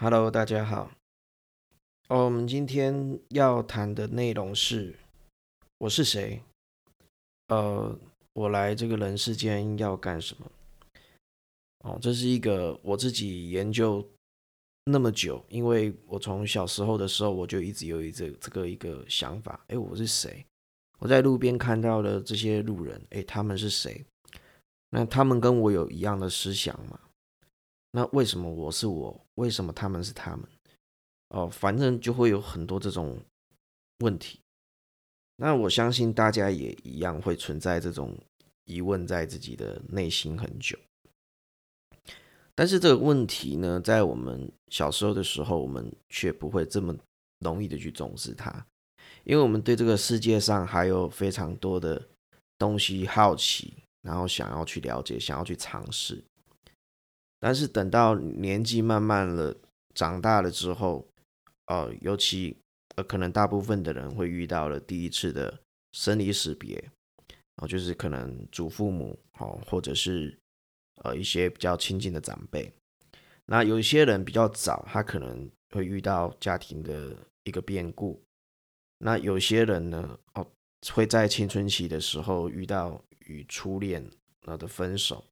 Hello，大家好。哦，我们今天要谈的内容是我是谁？呃，我来这个人世间要干什么？哦，这是一个我自己研究那么久，因为我从小时候的时候我就一直有一这这个一个想法，哎，我是谁？我在路边看到的这些路人，哎，他们是谁？那他们跟我有一样的思想吗？那为什么我是我？为什么他们是他们？哦，反正就会有很多这种问题。那我相信大家也一样会存在这种疑问在自己的内心很久。但是这个问题呢，在我们小时候的时候，我们却不会这么容易的去重视它，因为我们对这个世界上还有非常多的东西好奇，然后想要去了解，想要去尝试。但是等到年纪慢慢了长大了之后，呃，尤其呃，可能大部分的人会遇到了第一次的生离死别，哦，就是可能祖父母哦，或者是呃一些比较亲近的长辈。那有些人比较早，他可能会遇到家庭的一个变故。那有些人呢，哦，会在青春期的时候遇到与初恋的分手。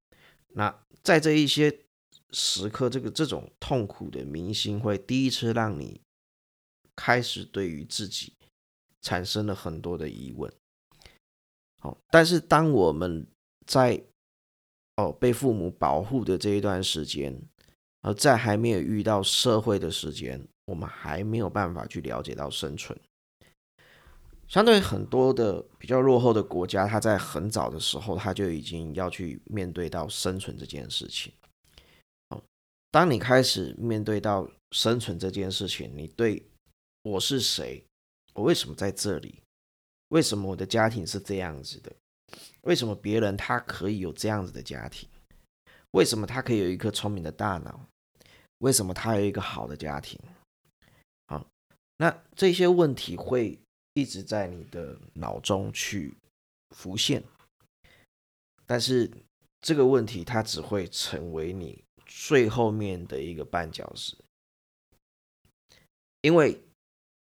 那在这一些。时刻，这个这种痛苦的明星会第一次让你开始对于自己产生了很多的疑问。好，但是当我们在哦被父母保护的这一段时间，而在还没有遇到社会的时间，我们还没有办法去了解到生存。相对很多的比较落后的国家，他在很早的时候他就已经要去面对到生存这件事情。当你开始面对到生存这件事情，你对我是谁？我为什么在这里？为什么我的家庭是这样子的？为什么别人他可以有这样子的家庭？为什么他可以有一颗聪明的大脑？为什么他有一个好的家庭？好，那这些问题会一直在你的脑中去浮现，但是这个问题它只会成为你。最后面的一个绊脚石，因为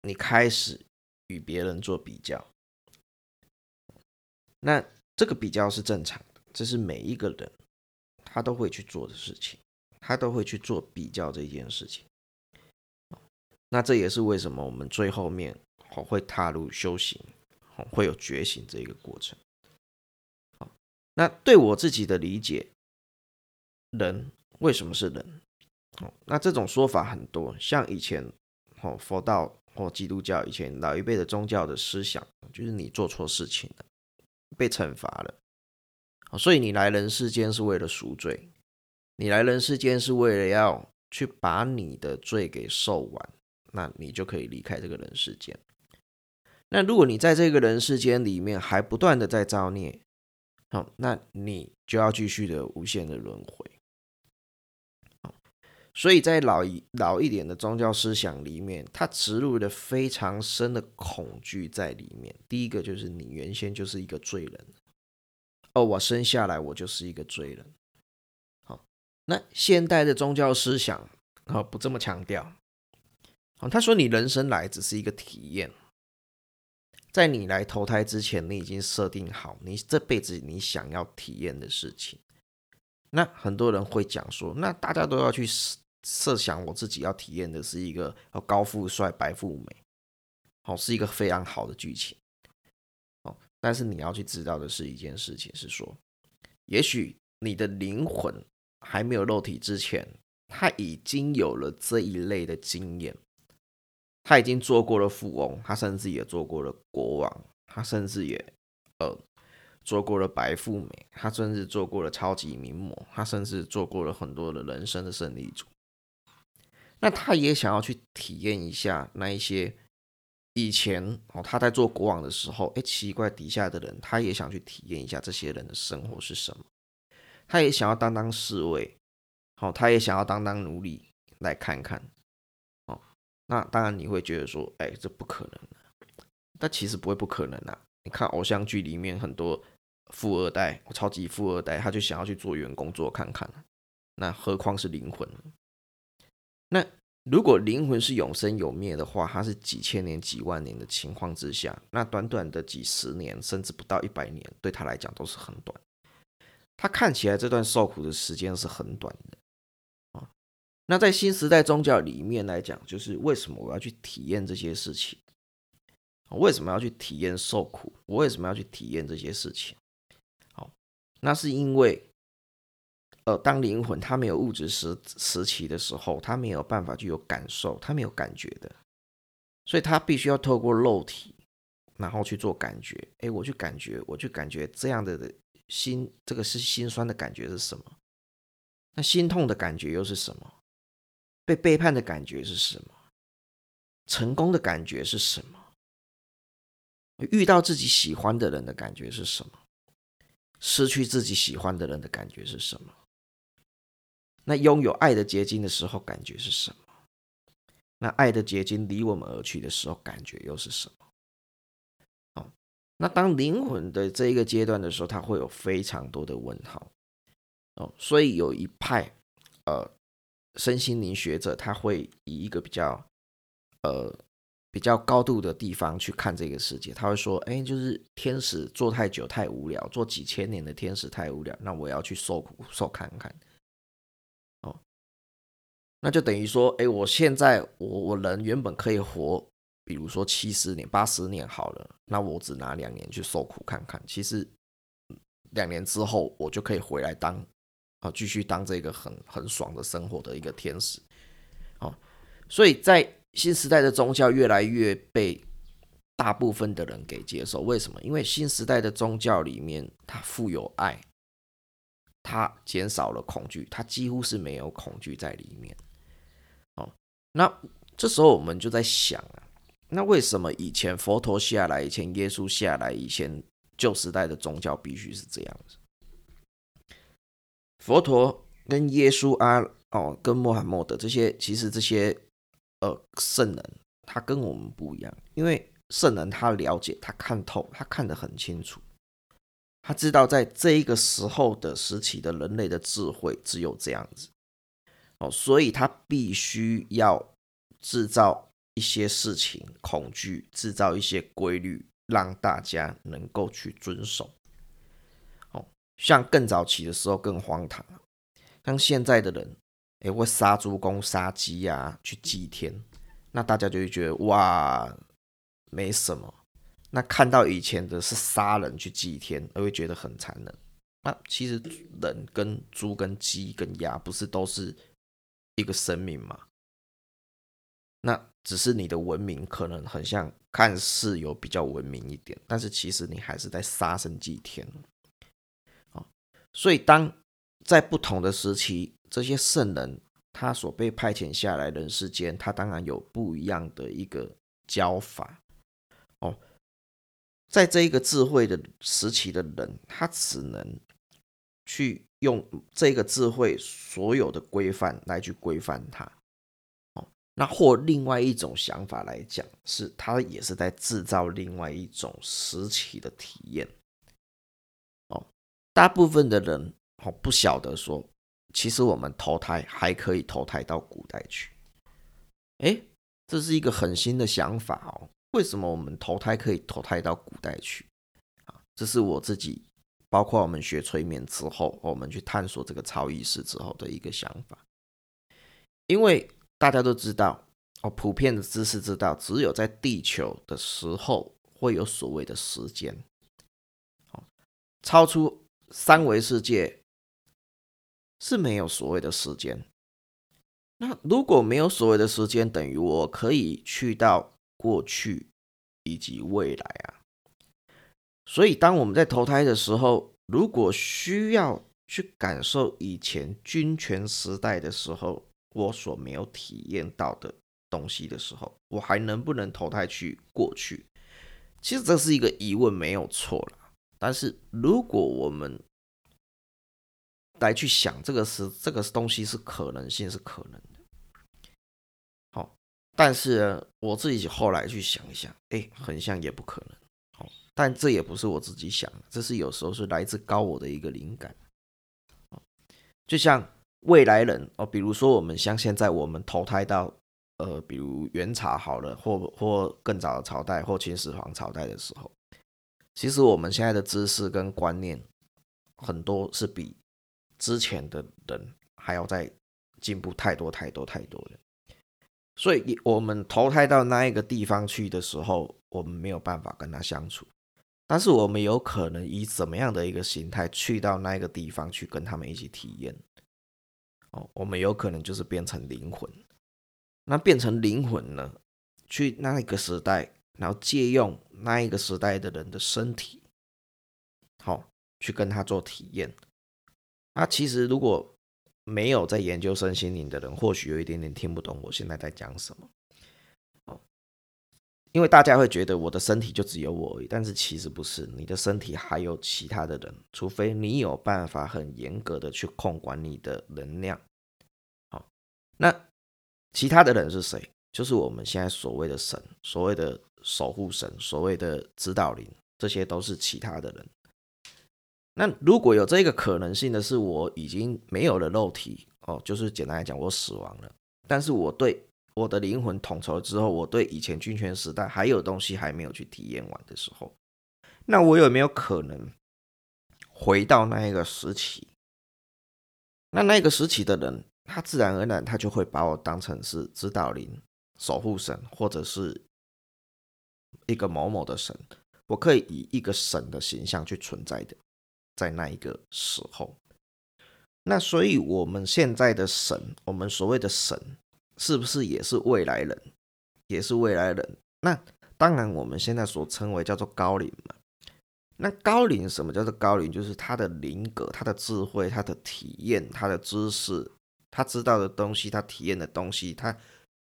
你开始与别人做比较，那这个比较是正常的，这是每一个人他都会去做的事情，他都会去做比较这件事情。那这也是为什么我们最后面会踏入修行，会有觉醒这一个过程。那对我自己的理解，人。为什么是人？哦，那这种说法很多，像以前哦，佛道或基督教以前老一辈的宗教的思想，就是你做错事情了，被惩罚了，哦所以你来人世间是为了赎罪，你来人世间是为了要去把你的罪给受完，那你就可以离开这个人世间。那如果你在这个人世间里面还不断的在造孽，好，那你就要继续的无限的轮回。所以在老一老一点的宗教思想里面，它植入了非常深的恐惧在里面。第一个就是你原先就是一个罪人，哦，我生下来我就是一个罪人。好，那现代的宗教思想啊不这么强调。好，他说你人生来只是一个体验，在你来投胎之前，你已经设定好你这辈子你想要体验的事情。那很多人会讲说，那大家都要去设想我自己要体验的是一个高富帅、白富美，好，是一个非常好的剧情，哦，但是你要去知道的是一件事情，是说，也许你的灵魂还没有肉体之前，他已经有了这一类的经验，他已经做过了富翁，他甚至也做过了国王，他甚至也呃做过了白富美，他甚至做过了超级名模，他甚至做过了很多的人生的胜利组。那他也想要去体验一下那一些以前哦，他在做国王的时候，哎，奇怪底下的人，他也想去体验一下这些人的生活是什么。他也想要当当侍卫，好，他也想要当当奴隶来看看。哦，那当然你会觉得说，哎，这不可能但其实不会不可能啊。你看偶像剧里面很多富二代、超级富二代，他就想要去做员工做看看。那何况是灵魂？如果灵魂是永生永灭的话，它是几千年、几万年的情况之下，那短短的几十年，甚至不到一百年，对他来讲都是很短。他看起来这段受苦的时间是很短的啊。那在新时代宗教里面来讲，就是为什么我要去体验这些事情？为什么要去体验受苦？我为什么要去体验这些事情？好，那是因为。呃，当灵魂它没有物质时时期的时候，它没有办法具有感受，它没有感觉的，所以它必须要透过肉体，然后去做感觉。哎，我去感觉，我去感觉这样的心，这个是心酸的感觉是什么？那心痛的感觉又是什么？被背叛的感觉是什么？成功的感觉是什么？遇到自己喜欢的人的感觉是什么？失去自己喜欢的人的感觉是什么？那拥有爱的结晶的时候，感觉是什么？那爱的结晶离我们而去的时候，感觉又是什么？哦，那当灵魂的这一个阶段的时候，它会有非常多的问号。哦，所以有一派呃身心灵学者，他会以一个比较呃比较高度的地方去看这个世界，他会说：哎，就是天使做太久太无聊，做几千年的天使太无聊，那我要去受苦受看看。那就等于说，哎，我现在我我人原本可以活，比如说七十年、八十年好了，那我只拿两年去受苦看看。其实两年之后，我就可以回来当啊，继续当这个很很爽的生活的一个天使。哦，所以在新时代的宗教越来越被大部分的人给接受。为什么？因为新时代的宗教里面，它富有爱，它减少了恐惧，它几乎是没有恐惧在里面。那这时候我们就在想啊，那为什么以前佛陀下来，以前耶稣下来，以前旧时代的宗教必须是这样子？佛陀跟耶稣啊，哦，跟穆罕默德这些，其实这些呃圣人，他跟我们不一样，因为圣人他了解，他看透，他看得很清楚，他知道在这一个时候的时期的人类的智慧只有这样子。所以他必须要制造一些事情，恐惧，制造一些规律，让大家能够去遵守。哦，像更早期的时候更荒唐像现在的人，哎，会杀猪公、杀鸡呀，去祭天，那大家就会觉得哇，没什么。那看到以前的是杀人去祭天，而会觉得很残忍。那其实人跟猪、跟鸡、跟鸭，不是都是？一个生命嘛，那只是你的文明可能很像，看似有比较文明一点，但是其实你还是在杀生祭天。啊，所以当在不同的时期，这些圣人他所被派遣下来人世间，他当然有不一样的一个教法。哦，在这一个智慧的时期的人，他只能去。用这个智慧所有的规范来去规范它，哦，那或另外一种想法来讲，是它也是在制造另外一种实体的体验，哦，大部分的人哦不晓得说，其实我们投胎还可以投胎到古代去，哎，这是一个很新的想法哦，为什么我们投胎可以投胎到古代去？啊，这是我自己。包括我们学催眠之后，我们去探索这个超意识之后的一个想法，因为大家都知道，哦，普遍的知识知道，只有在地球的时候会有所谓的时间，哦，超出三维世界是没有所谓的时间。那如果没有所谓的时间，等于我可以去到过去以及未来啊。所以，当我们在投胎的时候，如果需要去感受以前君权时代的时候我所没有体验到的东西的时候，我还能不能投胎去过去？其实这是一个疑问，没有错了。但是，如果我们来去想这个是这个东西是可能性是可能的，好，但是我自己后来去想一想，哎，很像也不可能。但这也不是我自己想，这是有时候是来自高我的一个灵感。就像未来人哦，比如说我们像现在我们投胎到呃，比如元朝好了，或或更早的朝代，或秦始皇朝代的时候，其实我们现在的知识跟观念很多是比之前的人还要再进步太多太多太多的。所以，我们投胎到那一个地方去的时候，我们没有办法跟他相处。但是，我们有可能以怎么样的一个形态去到那个地方去跟他们一起体验？哦，我们有可能就是变成灵魂。那变成灵魂呢？去那一个时代，然后借用那一个时代的人的身体，好，去跟他做体验。那其实如果没有在研究身心灵的人，或许有一点点听不懂我现在在讲什么。因为大家会觉得我的身体就只有我而已，但是其实不是，你的身体还有其他的人，除非你有办法很严格的去控管你的能量。好，那其他的人是谁？就是我们现在所谓的神，所谓的守护神，所谓的指导灵，这些都是其他的人。那如果有这个可能性的是，我已经没有了肉体哦，就是简单来讲，我死亡了。但是我对我的灵魂统筹之后，我对以前军权时代还有东西还没有去体验完的时候，那我有没有可能回到那一个时期？那那个时期的人，他自然而然他就会把我当成是指导灵、守护神，或者是一个某某的神，我可以以一个神的形象去存在的。在那一个时候，那所以我们现在的神，我们所谓的神，是不是也是未来人？也是未来人？那当然，我们现在所称为叫做高龄嘛。那高龄什么叫做高龄？就是他的灵格、他的智慧、他的体验、他的知识、他知道的东西、他体验的东西，他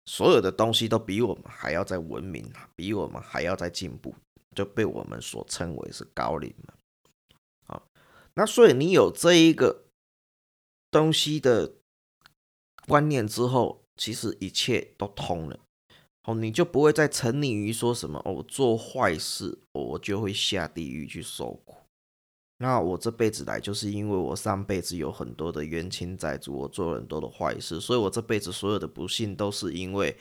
所有的东西都比我们还要在文明，比我们还要在进步，就被我们所称为是高龄嘛。那所以你有这一个东西的观念之后，其实一切都通了，哦，你就不会再沉溺于说什么哦，做坏事我就会下地狱去受苦。那我这辈子来就是因为我上辈子有很多的冤亲债主，我做了很多的坏事，所以我这辈子所有的不幸都是因为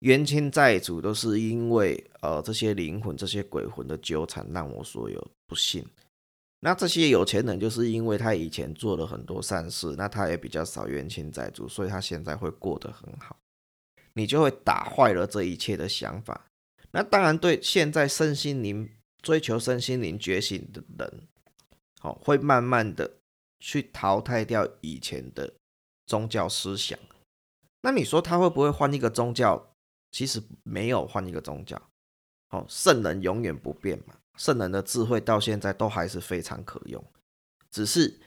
冤亲债主，都是因为呃这些灵魂、这些鬼魂的纠缠，让我所有不幸。那这些有钱人就是因为他以前做了很多善事，那他也比较少冤亲债主，所以他现在会过得很好。你就会打坏了这一切的想法。那当然，对现在身心灵追求身心灵觉醒的人，好，会慢慢的去淘汰掉以前的宗教思想。那你说他会不会换一个宗教？其实没有换一个宗教，好，圣人永远不变嘛。圣人的智慧到现在都还是非常可用，只是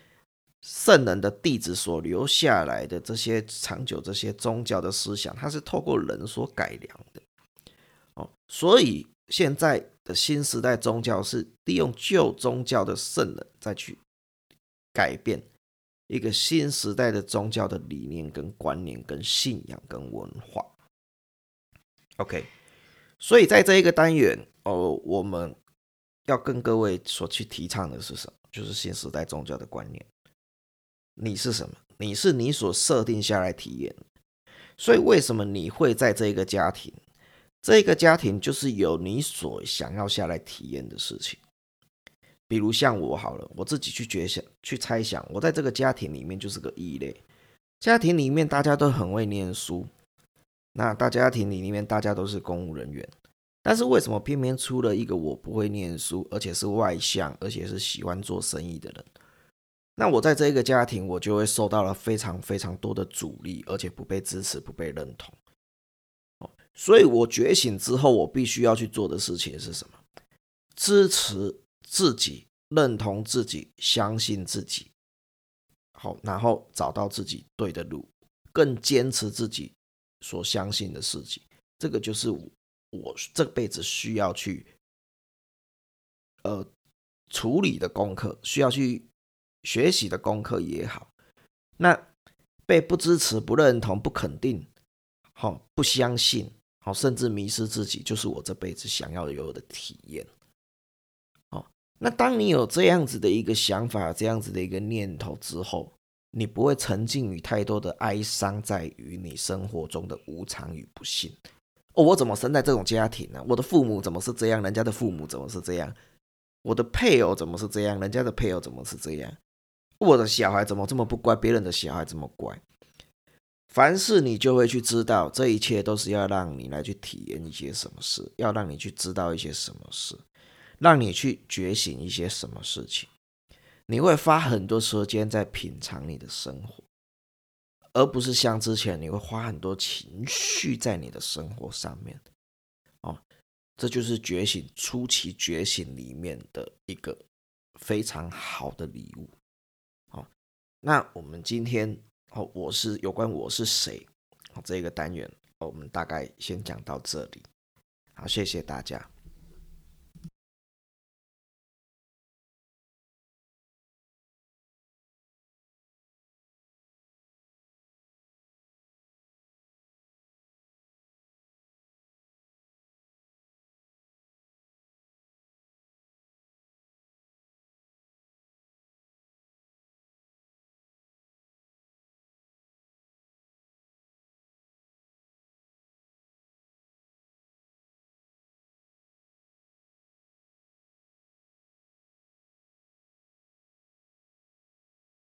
圣人的弟子所留下来的这些长久这些宗教的思想，它是透过人所改良的。哦，所以现在的新时代宗教是利用旧宗教的圣人再去改变一个新时代的宗教的理念、跟观念、跟信仰、跟文化。OK，所以在这一个单元哦，我们。要跟各位所去提倡的是什么？就是新时代宗教的观念。你是什么？你是你所设定下来体验。所以为什么你会在这个家庭？这个家庭就是有你所想要下来体验的事情。比如像我好了，我自己去觉想、去猜想，我在这个家庭里面就是个异类。家庭里面大家都很会念书，那大家庭里面大家都是公务人员。但是为什么偏偏出了一个我不会念书，而且是外向，而且是喜欢做生意的人？那我在这一个家庭，我就会受到了非常非常多的阻力，而且不被支持，不被认同。所以我觉醒之后，我必须要去做的事情是什么？支持自己，认同自己，相信自己。好，然后找到自己对的路，更坚持自己所相信的事情。这个就是我。这辈子需要去呃处理的功课，需要去学习的功课也好，那被不支持、不认同、不肯定，好不相信，好甚至迷失自己，就是我这辈子想要有的体验。哦，那当你有这样子的一个想法、这样子的一个念头之后，你不会沉浸于太多的哀伤，在于你生活中的无常与不幸。哦，我怎么生在这种家庭呢？我的父母怎么是这样？人家的父母怎么是这样？我的配偶怎么是这样？人家的配偶怎么是这样？我的小孩怎么这么不乖？别人的小孩这么乖？凡事你就会去知道，这一切都是要让你来去体验一些什么事，要让你去知道一些什么事，让你去觉醒一些什么事情。你会花很多时间在品尝你的生活，而不是像之前你会花很多情绪在你的生活上面。哦，这就是觉醒初期觉醒里面的一个非常好的礼物。好，那我们今天哦，我是有关我是谁哦这个单元，我们大概先讲到这里。好，谢谢大家。